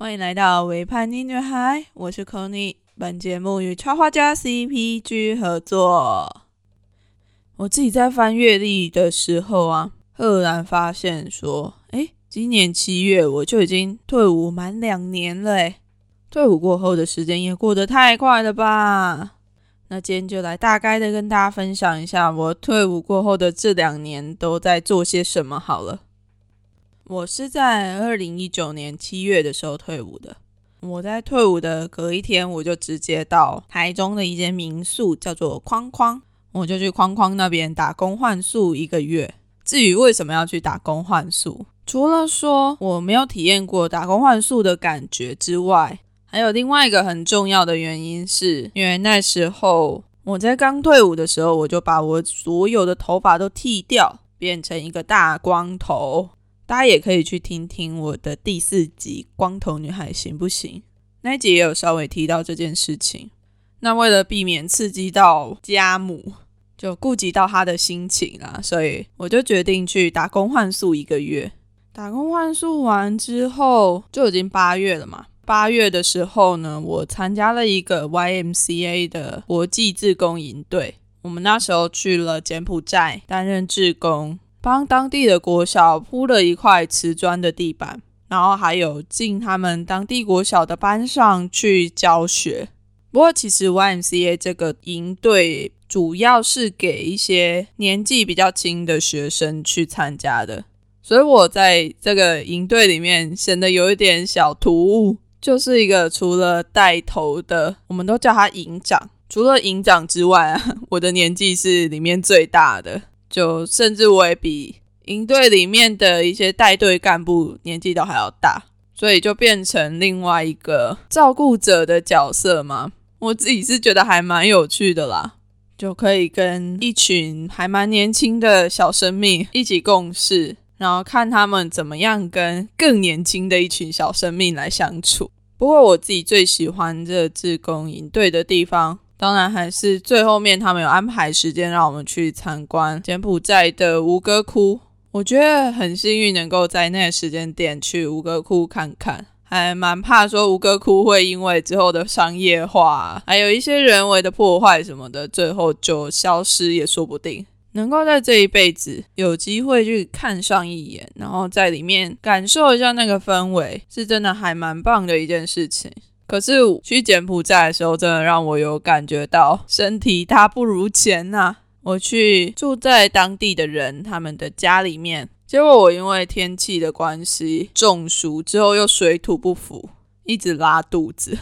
欢迎来到微叛逆女孩，我是 Kony。本节目与插画家 CPG 合作。我自己在翻阅历的时候啊，赫然发现说，哎，今年七月我就已经退伍满两年了。哎，退伍过后的时间也过得太快了吧？那今天就来大概的跟大家分享一下，我退伍过后的这两年都在做些什么好了。我是在二零一九年七月的时候退伍的。我在退伍的隔一天，我就直接到台中的一间民宿，叫做框框，我就去框框那边打工换宿一个月。至于为什么要去打工换宿，除了说我没有体验过打工换宿的感觉之外，还有另外一个很重要的原因，是因为那时候我在刚退伍的时候，我就把我所有的头发都剃掉，变成一个大光头。大家也可以去听听我的第四集《光头女孩行不行》那一集也有稍微提到这件事情。那为了避免刺激到家母，就顾及到她的心情啦，所以我就决定去打工换宿一个月。打工换宿完之后，就已经八月了嘛。八月的时候呢，我参加了一个 YMCA 的国际志工营队。我们那时候去了柬埔寨担任志工。帮当地的国小铺了一块瓷砖的地板，然后还有进他们当地国小的班上去教学。不过，其实 YMCA 这个营队主要是给一些年纪比较轻的学生去参加的，所以我在这个营队里面显得有一点小突兀，就是一个除了带头的，我们都叫他营长，除了营长之外啊，我的年纪是里面最大的。就甚至我也比营队里面的一些带队干部年纪都还要大，所以就变成另外一个照顾者的角色嘛。我自己是觉得还蛮有趣的啦，就可以跟一群还蛮年轻的小生命一起共事，然后看他们怎么样跟更年轻的一群小生命来相处。不过我自己最喜欢这自工营队的地方。当然，还是最后面他们有安排时间让我们去参观柬埔寨的吴哥窟。我觉得很幸运能够在那个时间点去吴哥窟看看，还蛮怕说吴哥窟会因为之后的商业化，还有一些人为的破坏什么的，最后就消失也说不定。能够在这一辈子有机会去看上一眼，然后在里面感受一下那个氛围，是真的还蛮棒的一件事情。可是去柬埔寨的时候，真的让我有感觉到身体大不如前呐。我去住在当地的人他们的家里面，结果我因为天气的关系中暑，之后又水土不服，一直拉肚子。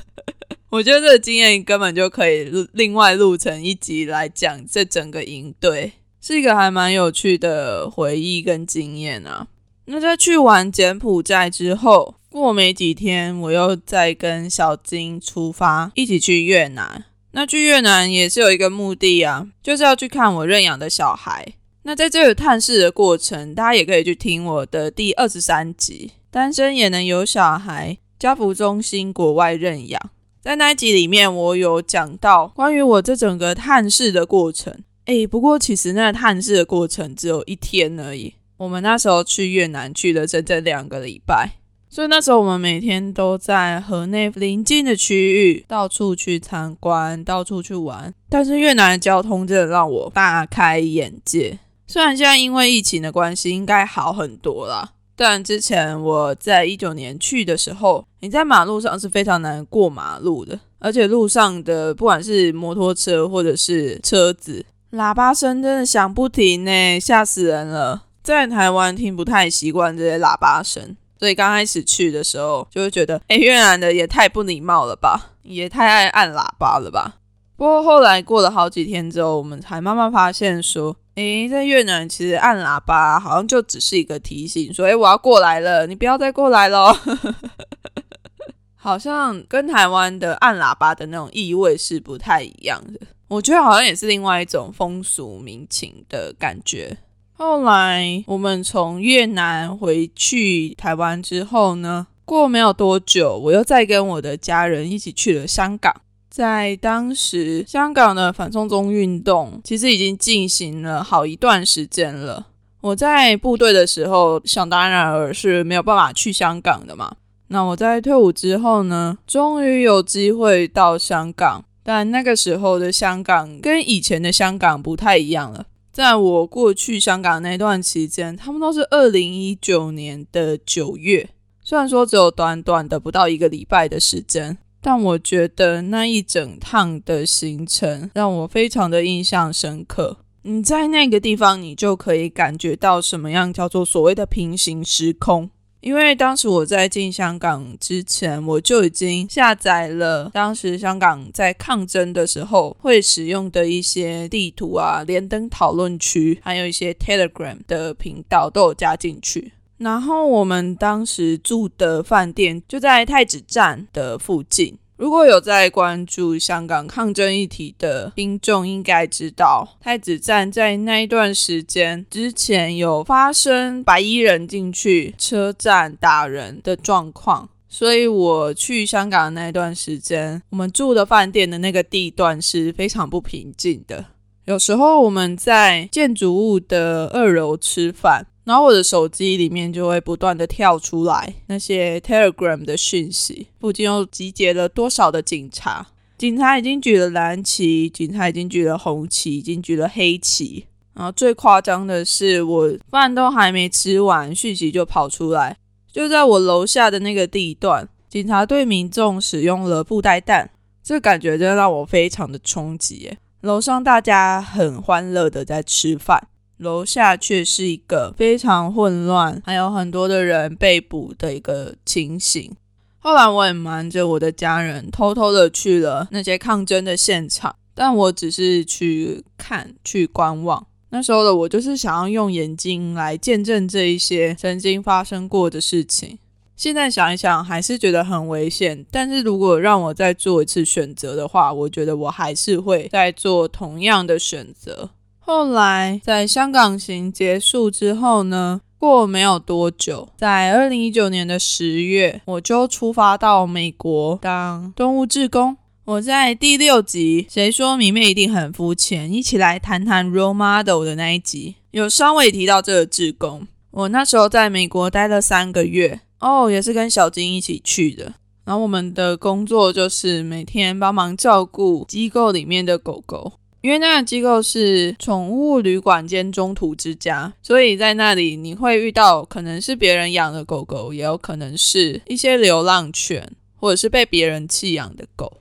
我觉得这个经验根本就可以另外录成一集来讲这整个营队，是一个还蛮有趣的回忆跟经验啊。那在去完柬埔寨之后。过没几天，我又再跟小金出发，一起去越南。那去越南也是有一个目的啊，就是要去看我认养的小孩。那在这个探视的过程，大家也可以去听我的第二十三集《单身也能有小孩》，家福中心国外认养。在那一集里面，我有讲到关于我这整个探视的过程。诶，不过其实那个探视的过程只有一天而已。我们那时候去越南去了整整两个礼拜。所以那时候我们每天都在河内邻近的区域到处去参观，到处去玩。但是越南的交通真的让我大开眼界。虽然现在因为疫情的关系应该好很多了，但之前我在一九年去的时候，你在马路上是非常难过马路的，而且路上的不管是摩托车或者是车子，喇叭声真的响不停呢，吓死人了。在台湾听不太习惯这些喇叭声。所以刚开始去的时候，就会觉得，哎，越南的也太不礼貌了吧，也太爱按喇叭了吧。不过后来过了好几天之后，我们才慢慢发现说，哎，在越南其实按喇叭好像就只是一个提醒，说，哎，我要过来了，你不要再过来了。好像跟台湾的按喇叭的那种意味是不太一样的。我觉得好像也是另外一种风俗民情的感觉。后来我们从越南回去台湾之后呢，过没有多久，我又再跟我的家人一起去了香港。在当时，香港的反送中运动其实已经进行了好一段时间了。我在部队的时候，想当然而是没有办法去香港的嘛。那我在退伍之后呢，终于有机会到香港，但那个时候的香港跟以前的香港不太一样了。在我过去香港那段期间，他们都是二零一九年的九月，虽然说只有短短的不到一个礼拜的时间，但我觉得那一整趟的行程让我非常的印象深刻。你在那个地方，你就可以感觉到什么样叫做所谓的平行时空。因为当时我在进香港之前，我就已经下载了当时香港在抗争的时候会使用的一些地图啊、连登讨论区，还有一些 Telegram 的频道都有加进去。然后我们当时住的饭店就在太子站的附近。如果有在关注香港抗争议题的听众，应该知道太子站在那一段时间之前有发生白衣人进去车站打人的状况，所以我去香港的那段时间，我们住的饭店的那个地段是非常不平静的。有时候我们在建筑物的二楼吃饭。然后我的手机里面就会不断的跳出来那些 Telegram 的讯息，附近又集结了多少的警察？警察已经举了蓝旗，警察已经举了红旗，已经举了黑旗。然后最夸张的是，我饭都还没吃完，讯息就跑出来，就在我楼下的那个地段，警察对民众使用了布袋弹，这感觉真的让我非常的冲击。楼上大家很欢乐的在吃饭。楼下却是一个非常混乱，还有很多的人被捕的一个情形。后来我也瞒着我的家人，偷偷的去了那些抗争的现场，但我只是去看、去观望。那时候的我就是想要用眼睛来见证这一些曾经发生过的事情。现在想一想，还是觉得很危险。但是如果让我再做一次选择的话，我觉得我还是会再做同样的选择。后来，在香港行结束之后呢，过没有多久，在二零一九年的十月，我就出发到美国当动物志工。我在第六集《谁说迷妹一定很肤浅》一起来谈谈 role model 的那一集，有稍微提到这个志工。我那时候在美国待了三个月，哦，也是跟小金一起去的。然后我们的工作就是每天帮忙照顾机构里面的狗狗。因为那个机构是宠物旅馆兼中途之家，所以在那里你会遇到可能是别人养的狗狗，也有可能是一些流浪犬，或者是被别人弃养的狗。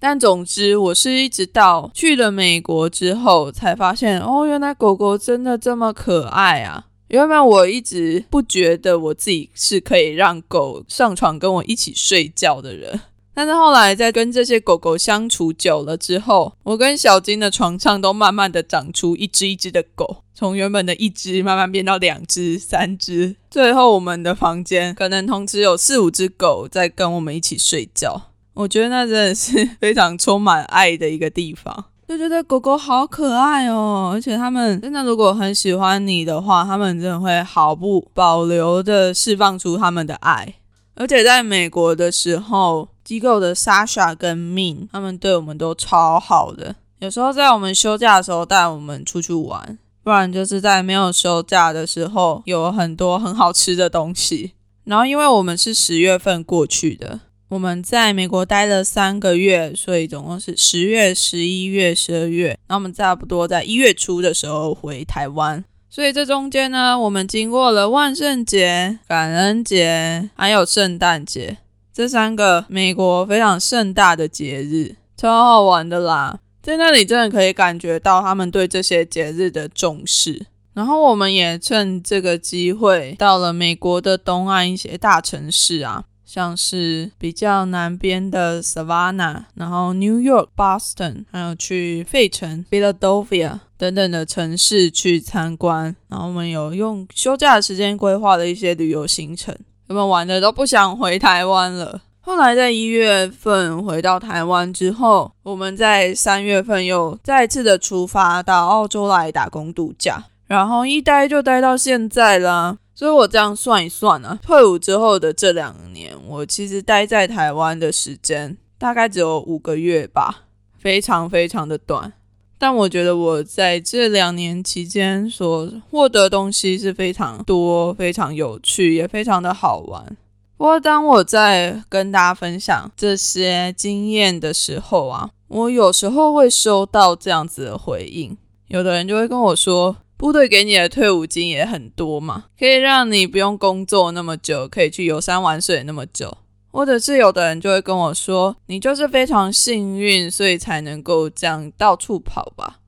但总之，我是一直到去了美国之后，才发现哦，原来狗狗真的这么可爱啊！原本我一直不觉得我自己是可以让狗上床跟我一起睡觉的人。但是后来在跟这些狗狗相处久了之后，我跟小金的床上都慢慢的长出一只一只的狗，从原本的一只慢慢变到两只、三只，最后我们的房间可能同时有四五只狗在跟我们一起睡觉。我觉得那真的是非常充满爱的一个地方，就觉得狗狗好可爱哦，而且它们真的如果很喜欢你的话，它们真的会毫不保留的释放出他们的爱。而且在美国的时候，机构的 Sasha 跟 Min 他们对我们都超好的。有时候在我们休假的时候带我们出去玩，不然就是在没有休假的时候有很多很好吃的东西。然后因为我们是十月份过去的，我们在美国待了三个月，所以总共是十月、十一月、十二月。然后我们差不多在一月初的时候回台湾。所以这中间呢，我们经过了万圣节、感恩节，还有圣诞节这三个美国非常盛大的节日，超好玩的啦！在那里真的可以感觉到他们对这些节日的重视。然后我们也趁这个机会到了美国的东岸一些大城市啊。像是比较南边的 Savannah，然后 New York、Boston，还有去费城 Philadelphia 等等的城市去参观。然后我们有用休假的时间规划了一些旅游行程，我们玩的都不想回台湾了。后来在一月份回到台湾之后，我们在三月份又再次的出发到澳洲来打工度假，然后一待就待到现在啦。所以我这样算一算啊，退伍之后的这两年，我其实待在台湾的时间大概只有五个月吧，非常非常的短。但我觉得我在这两年期间所获得东西是非常多、非常有趣，也非常的好玩。不过当我在跟大家分享这些经验的时候啊，我有时候会收到这样子的回应，有的人就会跟我说，部队给你的退伍金也很多嘛，可以让你不用工作那么久，可以去游山玩水那么久。或者是有的人就会跟我说，你就是非常幸运，所以才能够这样到处跑吧。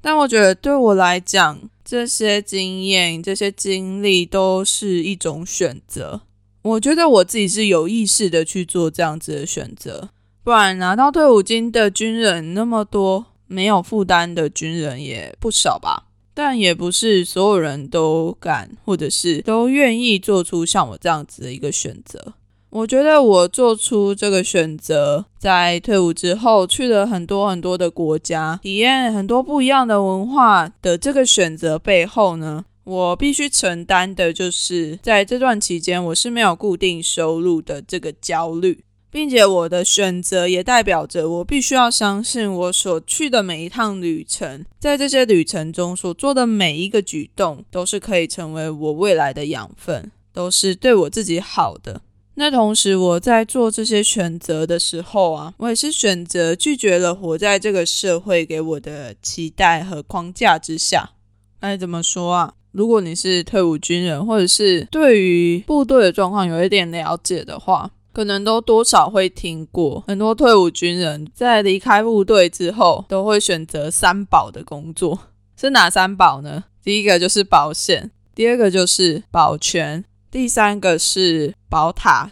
但我觉得对我来讲，这些经验、这些经历都是一种选择。我觉得我自己是有意识的去做这样子的选择，不然拿到退伍金的军人那么多，没有负担的军人也不少吧。但也不是所有人都敢，或者是都愿意做出像我这样子的一个选择。我觉得我做出这个选择，在退伍之后去了很多很多的国家，体验很多不一样的文化的这个选择背后呢，我必须承担的就是在这段期间我是没有固定收入的这个焦虑，并且我的选择也代表着我必须要相信我所去的每一趟旅程，在这些旅程中所做的每一个举动，都是可以成为我未来的养分，都是对我自己好的。那同时，我在做这些选择的时候啊，我也是选择拒绝了活在这个社会给我的期待和框架之下。该怎么说啊？如果你是退伍军人，或者是对于部队的状况有一点了解的话，可能都多少会听过很多退伍军人在离开部队之后，都会选择三保的工作。是哪三保呢？第一个就是保险，第二个就是保全。第三个是宝塔，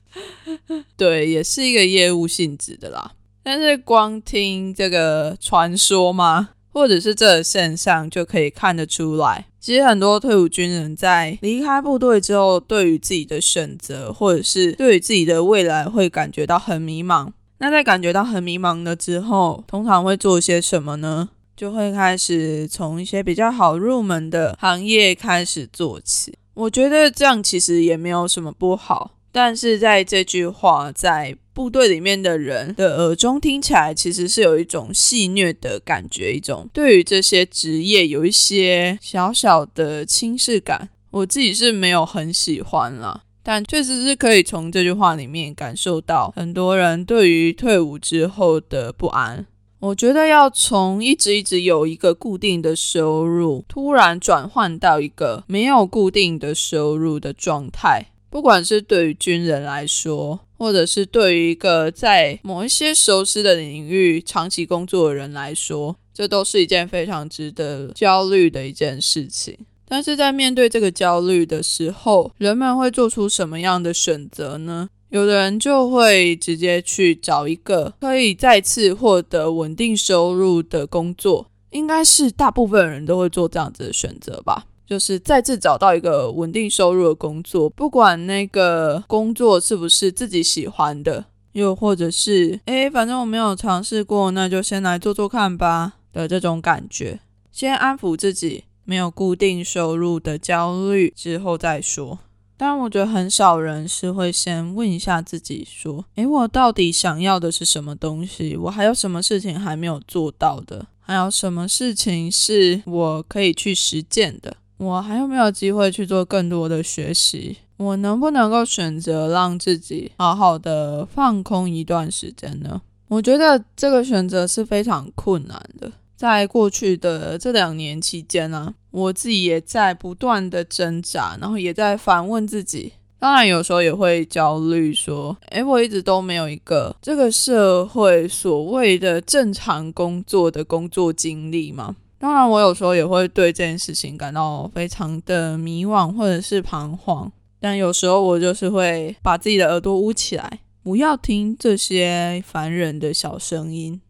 对，也是一个业务性质的啦。但是光听这个传说吗，或者是这个现象，就可以看得出来，其实很多退伍军人在离开部队之后，对于自己的选择，或者是对于自己的未来，会感觉到很迷茫。那在感觉到很迷茫了之后，通常会做些什么呢？就会开始从一些比较好入门的行业开始做起。我觉得这样其实也没有什么不好，但是在这句话在部队里面的人的耳中听起来，其实是有一种戏谑的感觉，一种对于这些职业有一些小小的轻视感。我自己是没有很喜欢啦，但确实是可以从这句话里面感受到很多人对于退伍之后的不安。我觉得要从一直一直有一个固定的收入，突然转换到一个没有固定的收入的状态，不管是对于军人来说，或者是对于一个在某一些熟悉的领域长期工作的人来说，这都是一件非常值得焦虑的一件事情。但是在面对这个焦虑的时候，人们会做出什么样的选择呢？有的人就会直接去找一个可以再次获得稳定收入的工作，应该是大部分人都会做这样子的选择吧。就是再次找到一个稳定收入的工作，不管那个工作是不是自己喜欢的，又或者是诶，反正我没有尝试过，那就先来做做看吧的这种感觉，先安抚自己没有固定收入的焦虑，之后再说。但我觉得很少人是会先问一下自己，说：“诶，我到底想要的是什么东西？我还有什么事情还没有做到的？还有什么事情是我可以去实践的？我还有没有机会去做更多的学习？我能不能够选择让自己好好的放空一段时间呢？”我觉得这个选择是非常困难的。在过去的这两年期间呢，我自己也在不断的挣扎，然后也在反问自己。当然，有时候也会焦虑，说：“诶，我一直都没有一个这个社会所谓的正常工作的工作经历嘛。”当然，我有时候也会对这件事情感到非常的迷惘或者是彷徨。但有时候我就是会把自己的耳朵捂起来，不要听这些烦人的小声音。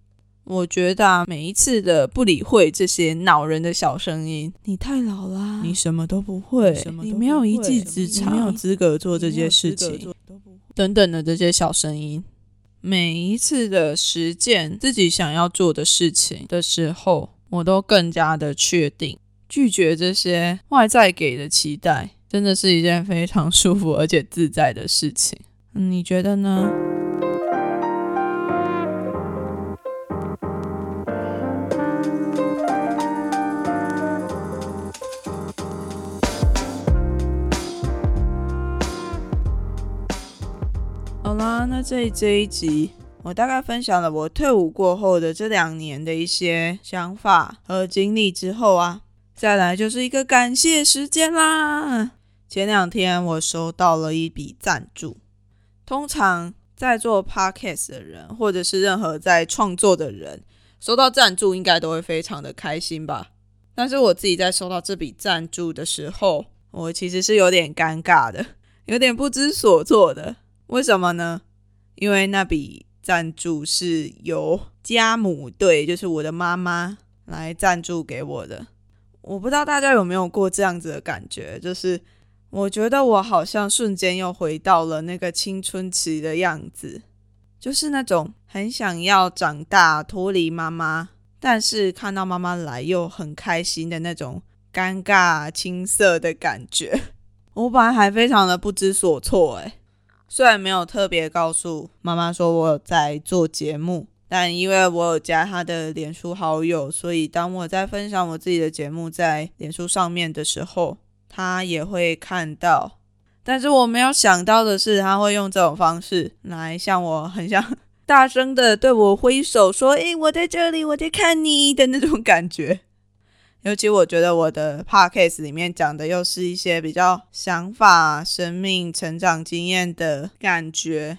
我觉得啊，每一次的不理会这些恼人的小声音，你太老啦，你什么都不会，你没有一技之长，没有资格做这些事情，等等的这些小声音，每一次的实践自己想要做的事情的时候，我都更加的确定，拒绝这些外在给的期待，真的是一件非常舒服而且自在的事情。你觉得呢？那这这一集，我大概分享了我退伍过后的这两年的一些想法和经历之后啊，再来就是一个感谢时间啦。前两天我收到了一笔赞助，通常在做 podcast 的人，或者是任何在创作的人，收到赞助应该都会非常的开心吧。但是我自己在收到这笔赞助的时候，我其实是有点尴尬的，有点不知所措的。为什么呢？因为那笔赞助是由家母对，就是我的妈妈来赞助给我的。我不知道大家有没有过这样子的感觉，就是我觉得我好像瞬间又回到了那个青春期的样子，就是那种很想要长大、脱离妈妈，但是看到妈妈来又很开心的那种尴尬青涩的感觉。我本来还非常的不知所措，诶。虽然没有特别告诉妈妈说我在做节目，但因为我有加她的脸书好友，所以当我在分享我自己的节目在脸书上面的时候，她也会看到。但是我没有想到的是，她会用这种方式来向我很像大声的对我挥手说：“诶，我在这里，我在看你的那种感觉。”尤其我觉得我的 podcast 里面讲的又是一些比较想法、生命成长经验的感觉，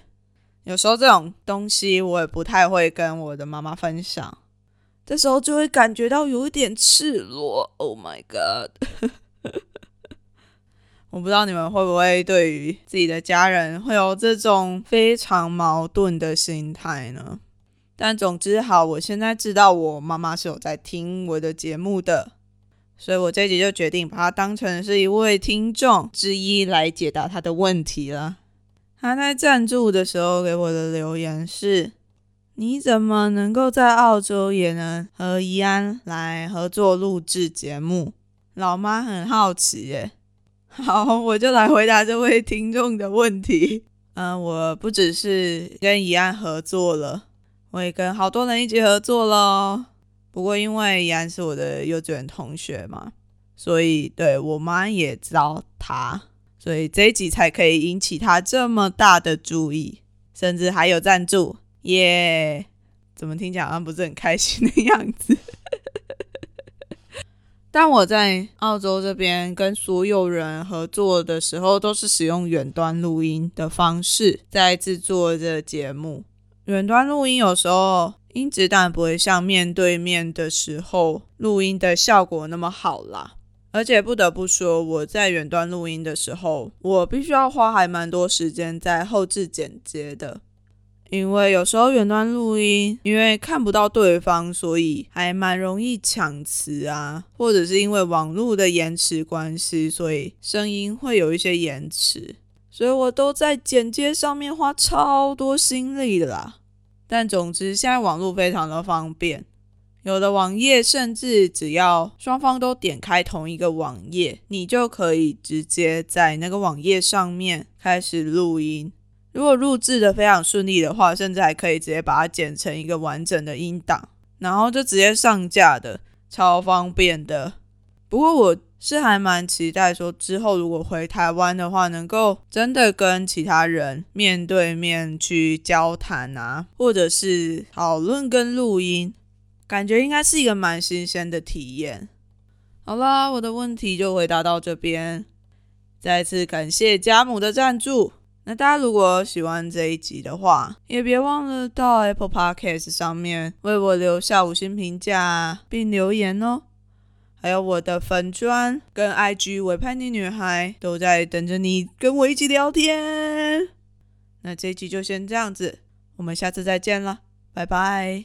有时候这种东西我也不太会跟我的妈妈分享，这时候就会感觉到有一点赤裸。Oh my god！我不知道你们会不会对于自己的家人会有这种非常矛盾的心态呢？但总之好，我现在知道我妈妈是有在听我的节目的，所以我这集就决定把她当成是一位听众之一来解答她的问题了。她在赞助的时候给我的留言是：“你怎么能够在澳洲也能和怡安来合作录制节目？”老妈很好奇耶。好，我就来回答这位听众的问题。嗯，我不只是跟怡安合作了。我也跟好多人一起合作了，不过因为依然是我的幼稚园同学嘛，所以对我妈也知道他，所以这一集才可以引起他这么大的注意，甚至还有赞助耶！怎么听起来好像不是很开心的样子？但我在澳洲这边跟所有人合作的时候，都是使用远端录音的方式在制作这节目。远端录音有时候音质当然不会像面对面的时候录音的效果那么好啦。而且不得不说，我在远端录音的时候，我必须要花还蛮多时间在后置剪接的。因为有时候远端录音，因为看不到对方，所以还蛮容易抢词啊，或者是因为网络的延迟关系，所以声音会有一些延迟。所以我都在剪接上面花超多心力的啦，但总之现在网络非常的方便，有的网页甚至只要双方都点开同一个网页，你就可以直接在那个网页上面开始录音。如果录制的非常顺利的话，甚至还可以直接把它剪成一个完整的音档，然后就直接上架的，超方便的。不过我。是还蛮期待说之后如果回台湾的话，能够真的跟其他人面对面去交谈啊，或者是讨论跟录音，感觉应该是一个蛮新鲜的体验。好啦，我的问题就回答到这边，再次感谢家母的赞助。那大家如果喜欢这一集的话，也别忘了到 Apple Podcast 上面为我留下五星评价并留言哦。还有我的粉砖跟 IG 伪叛逆女孩都在等着你跟我一起聊天。那这一集就先这样子，我们下次再见了，拜拜。